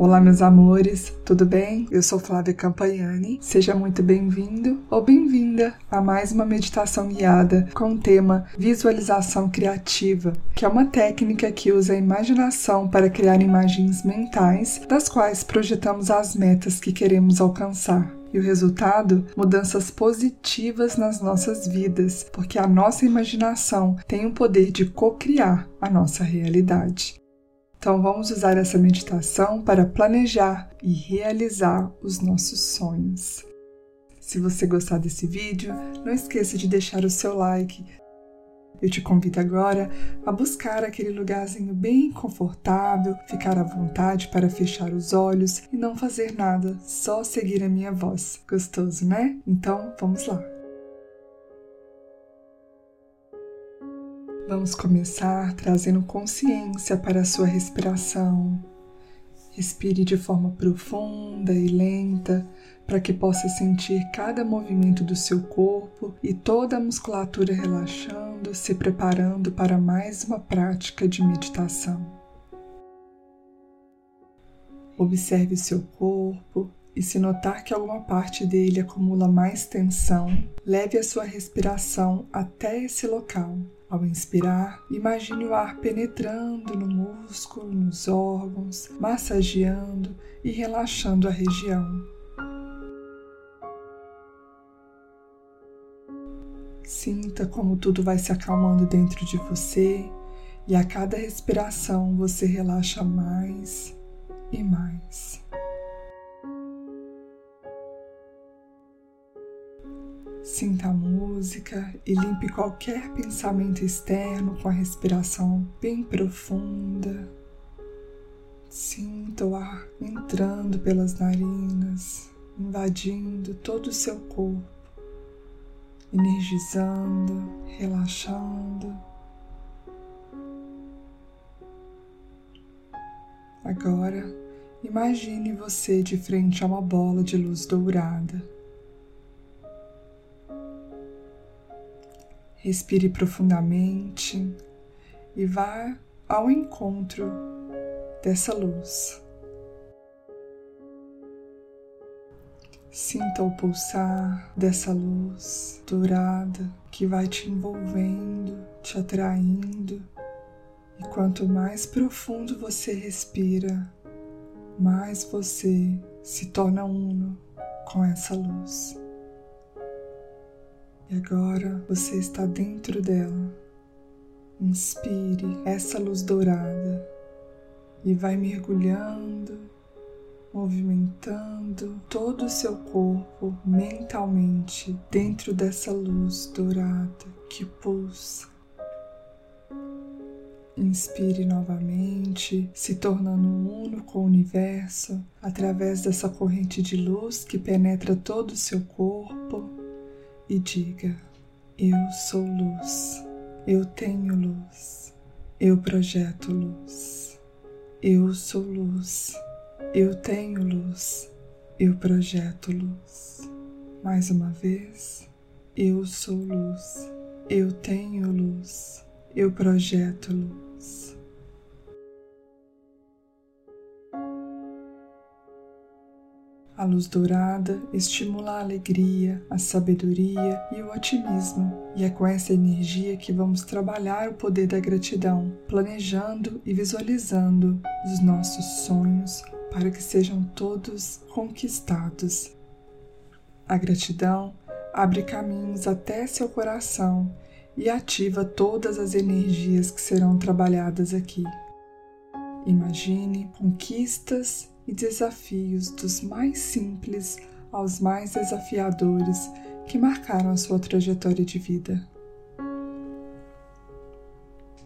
Olá, meus amores, tudo bem? Eu sou Flávia Campagnani. Seja muito bem-vindo ou bem-vinda a mais uma meditação guiada com o tema Visualização Criativa, que é uma técnica que usa a imaginação para criar imagens mentais das quais projetamos as metas que queremos alcançar. E o resultado? Mudanças positivas nas nossas vidas, porque a nossa imaginação tem o poder de co-criar a nossa realidade. Então vamos usar essa meditação para planejar e realizar os nossos sonhos. Se você gostar desse vídeo, não esqueça de deixar o seu like. Eu te convido agora a buscar aquele lugarzinho bem confortável, ficar à vontade para fechar os olhos e não fazer nada, só seguir a minha voz. Gostoso, né? Então vamos lá. Vamos começar trazendo consciência para a sua respiração. Respire de forma profunda e lenta para que possa sentir cada movimento do seu corpo e toda a musculatura relaxando, se preparando para mais uma prática de meditação. Observe seu corpo e, se notar que alguma parte dele acumula mais tensão, leve a sua respiração até esse local ao inspirar, imagine o ar penetrando no músculo, nos órgãos, massageando e relaxando a região. Sinta como tudo vai se acalmando dentro de você e a cada respiração você relaxa mais e mais. Sinta a música e limpe qualquer pensamento externo com a respiração bem profunda. Sinta o ar entrando pelas narinas, invadindo todo o seu corpo, energizando, relaxando. Agora, imagine você de frente a uma bola de luz dourada. Respire profundamente e vá ao encontro dessa luz. Sinta o pulsar dessa luz dourada que vai te envolvendo, te atraindo. E quanto mais profundo você respira, mais você se torna uno com essa luz. E agora você está dentro dela. Inspire essa luz dourada e vai mergulhando, movimentando todo o seu corpo mentalmente dentro dessa luz dourada que pulsa. Inspire novamente, se tornando uno com o universo através dessa corrente de luz que penetra todo o seu corpo e diga: Eu sou luz, eu tenho luz, eu projeto luz. Eu sou luz, eu tenho luz, eu projeto luz. Mais uma vez, eu sou luz, eu tenho luz, eu projeto luz. A luz dourada estimula a alegria, a sabedoria e o otimismo, e é com essa energia que vamos trabalhar o poder da gratidão, planejando e visualizando os nossos sonhos para que sejam todos conquistados. A gratidão abre caminhos até seu coração e ativa todas as energias que serão trabalhadas aqui. Imagine conquistas e desafios dos mais simples aos mais desafiadores que marcaram a sua trajetória de vida.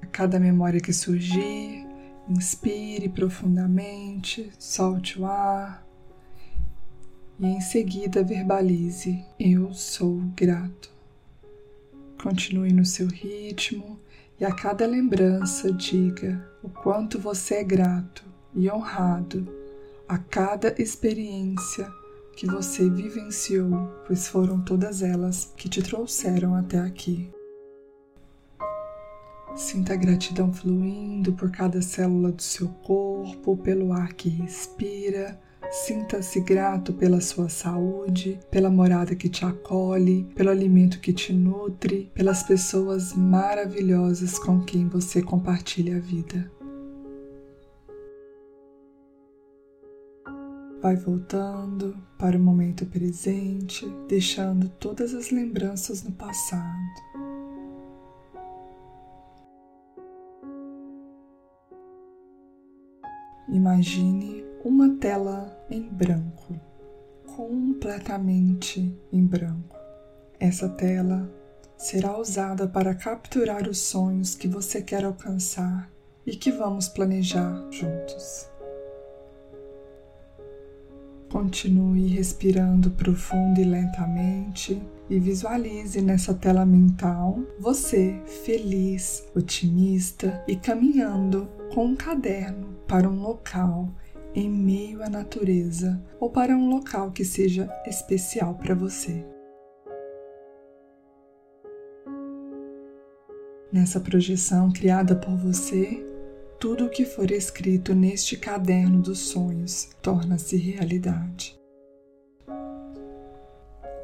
A cada memória que surgir, inspire profundamente, solte o ar e em seguida verbalize: Eu sou grato. Continue no seu ritmo e a cada lembrança diga o quanto você é grato e honrado a cada experiência que você vivenciou, pois foram todas elas que te trouxeram até aqui. Sinta a gratidão fluindo por cada célula do seu corpo, pelo ar que respira. Sinta-se grato pela sua saúde, pela morada que te acolhe, pelo alimento que te nutre, pelas pessoas maravilhosas com quem você compartilha a vida. Vai voltando para o momento presente, deixando todas as lembranças no passado. Imagine uma tela em branco, completamente em branco. Essa tela será usada para capturar os sonhos que você quer alcançar e que vamos planejar juntos. Continue respirando profundo e lentamente e visualize nessa tela mental você feliz, otimista e caminhando com um caderno para um local em meio à natureza ou para um local que seja especial para você. Nessa projeção criada por você, tudo o que for escrito neste caderno dos sonhos torna-se realidade.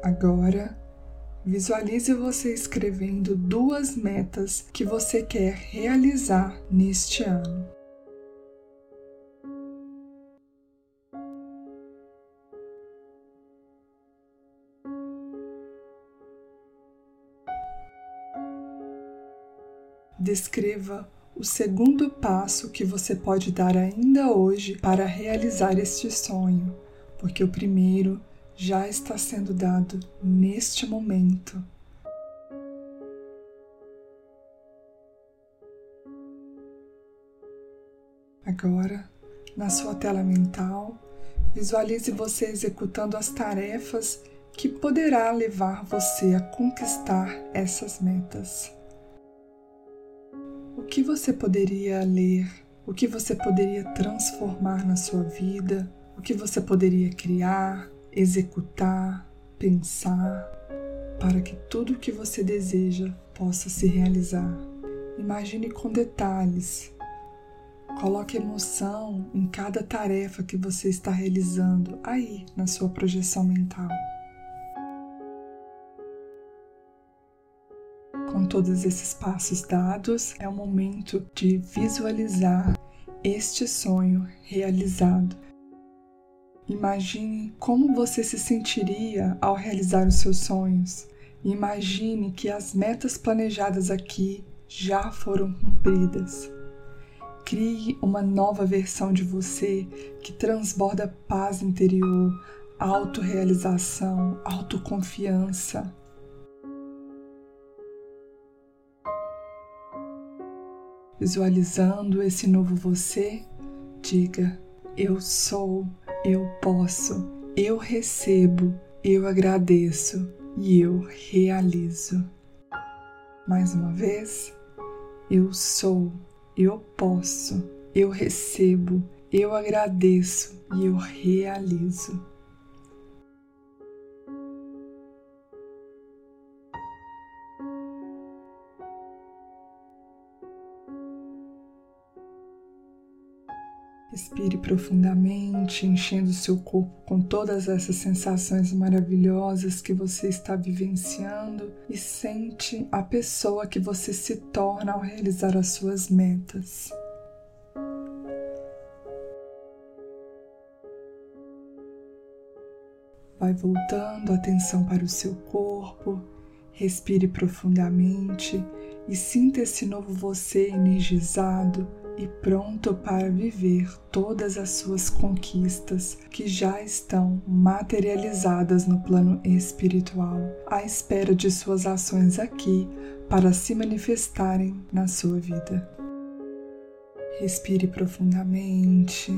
Agora, visualize você escrevendo duas metas que você quer realizar neste ano. Descreva o segundo passo que você pode dar ainda hoje para realizar este sonho, porque o primeiro já está sendo dado neste momento. Agora, na sua tela mental, visualize você executando as tarefas que poderá levar você a conquistar essas metas que você poderia ler, o que você poderia transformar na sua vida, o que você poderia criar, executar, pensar, para que tudo o que você deseja possa se realizar. Imagine com detalhes. Coloque emoção em cada tarefa que você está realizando aí na sua projeção mental. Todos esses passos dados, é o momento de visualizar este sonho realizado. Imagine como você se sentiria ao realizar os seus sonhos. Imagine que as metas planejadas aqui já foram cumpridas. Crie uma nova versão de você que transborda paz interior, autorrealização, autoconfiança. Visualizando esse novo você, diga: Eu sou, eu posso, eu recebo, eu agradeço e eu realizo. Mais uma vez, eu sou, eu posso, eu recebo, eu agradeço e eu realizo. Respire profundamente, enchendo seu corpo com todas essas sensações maravilhosas que você está vivenciando e sente a pessoa que você se torna ao realizar as suas metas. Vai voltando a atenção para o seu corpo, respire profundamente e sinta esse novo você energizado e pronto para viver todas as suas conquistas que já estão materializadas no plano espiritual, à espera de suas ações aqui para se manifestarem na sua vida. Respire profundamente,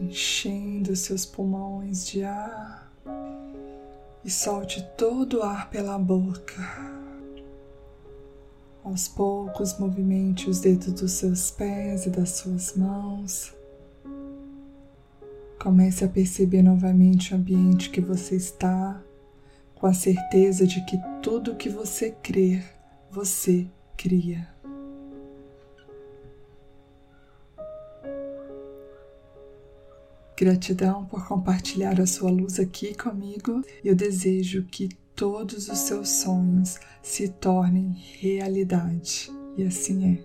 enchendo seus pulmões de ar e solte todo o ar pela boca. Aos poucos, movimente os dedos dos seus pés e das suas mãos. Comece a perceber novamente o ambiente que você está, com a certeza de que tudo o que você crer, você cria. Gratidão por compartilhar a sua luz aqui comigo. e Eu desejo que todos os seus sonhos se tornem realidade. E assim é.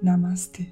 Namastê.